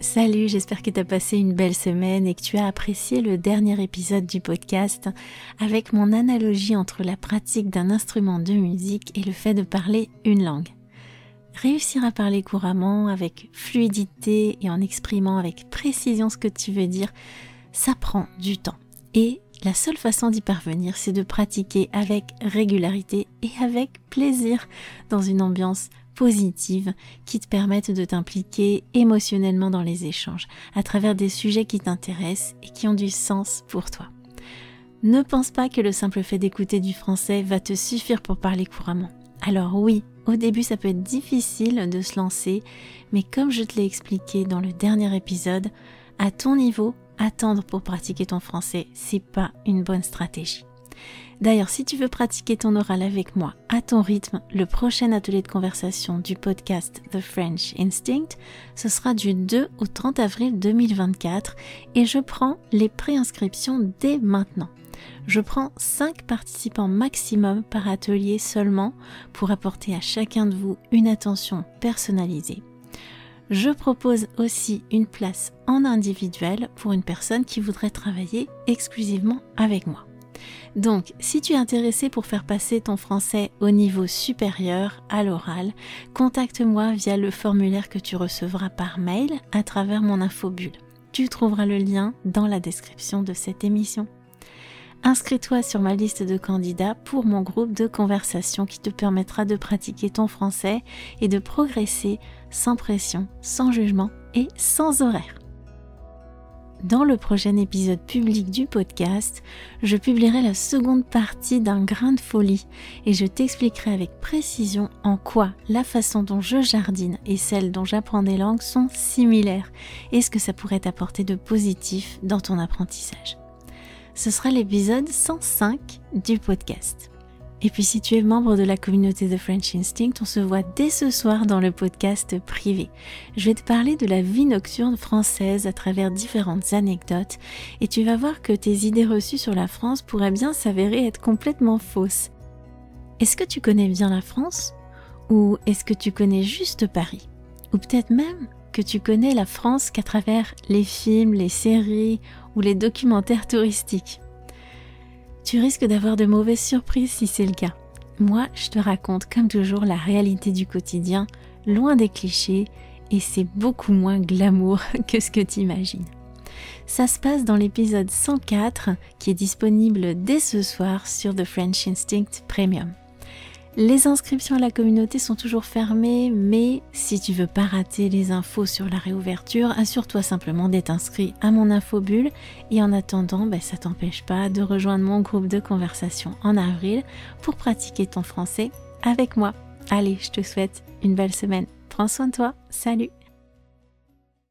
Salut, j'espère que tu as passé une belle semaine et que tu as apprécié le dernier épisode du podcast avec mon analogie entre la pratique d'un instrument de musique et le fait de parler une langue. Réussir à parler couramment, avec fluidité et en exprimant avec précision ce que tu veux dire, ça prend du temps. Et la seule façon d'y parvenir, c'est de pratiquer avec régularité et avec plaisir dans une ambiance positive qui te permettent de t'impliquer émotionnellement dans les échanges à travers des sujets qui t'intéressent et qui ont du sens pour toi. Ne pense pas que le simple fait d'écouter du français va te suffire pour parler couramment. Alors oui, au début ça peut être difficile de se lancer, mais comme je te l'ai expliqué dans le dernier épisode, à ton niveau, attendre pour pratiquer ton français, c'est pas une bonne stratégie. D'ailleurs, si tu veux pratiquer ton oral avec moi à ton rythme, le prochain atelier de conversation du podcast The French Instinct, ce sera du 2 au 30 avril 2024 et je prends les préinscriptions dès maintenant. Je prends 5 participants maximum par atelier seulement pour apporter à chacun de vous une attention personnalisée. Je propose aussi une place en individuel pour une personne qui voudrait travailler exclusivement avec moi. Donc, si tu es intéressé pour faire passer ton français au niveau supérieur à l'oral, contacte-moi via le formulaire que tu recevras par mail à travers mon infobulle. Tu trouveras le lien dans la description de cette émission. Inscris-toi sur ma liste de candidats pour mon groupe de conversation qui te permettra de pratiquer ton français et de progresser sans pression, sans jugement et sans horaire. Dans le prochain épisode public du podcast, je publierai la seconde partie d'un grain de folie et je t'expliquerai avec précision en quoi la façon dont je jardine et celle dont j'apprends des langues sont similaires et ce que ça pourrait apporter de positif dans ton apprentissage. Ce sera l'épisode 105 du podcast. Et puis si tu es membre de la communauté de French Instinct, on se voit dès ce soir dans le podcast privé. Je vais te parler de la vie nocturne française à travers différentes anecdotes et tu vas voir que tes idées reçues sur la France pourraient bien s'avérer être complètement fausses. Est-ce que tu connais bien la France? Ou est-ce que tu connais juste Paris? Ou peut-être même que tu connais la France qu'à travers les films, les séries ou les documentaires touristiques? Tu risques d'avoir de mauvaises surprises si c'est le cas. Moi, je te raconte comme toujours la réalité du quotidien, loin des clichés, et c'est beaucoup moins glamour que ce que tu imagines. Ça se passe dans l'épisode 104 qui est disponible dès ce soir sur The French Instinct Premium. Les inscriptions à la communauté sont toujours fermées, mais si tu veux pas rater les infos sur la réouverture, assure-toi simplement d'être inscrit à mon infobulle et en attendant, ben, ça t'empêche pas de rejoindre mon groupe de conversation en avril pour pratiquer ton français avec moi. Allez, je te souhaite une belle semaine. Prends soin de toi. Salut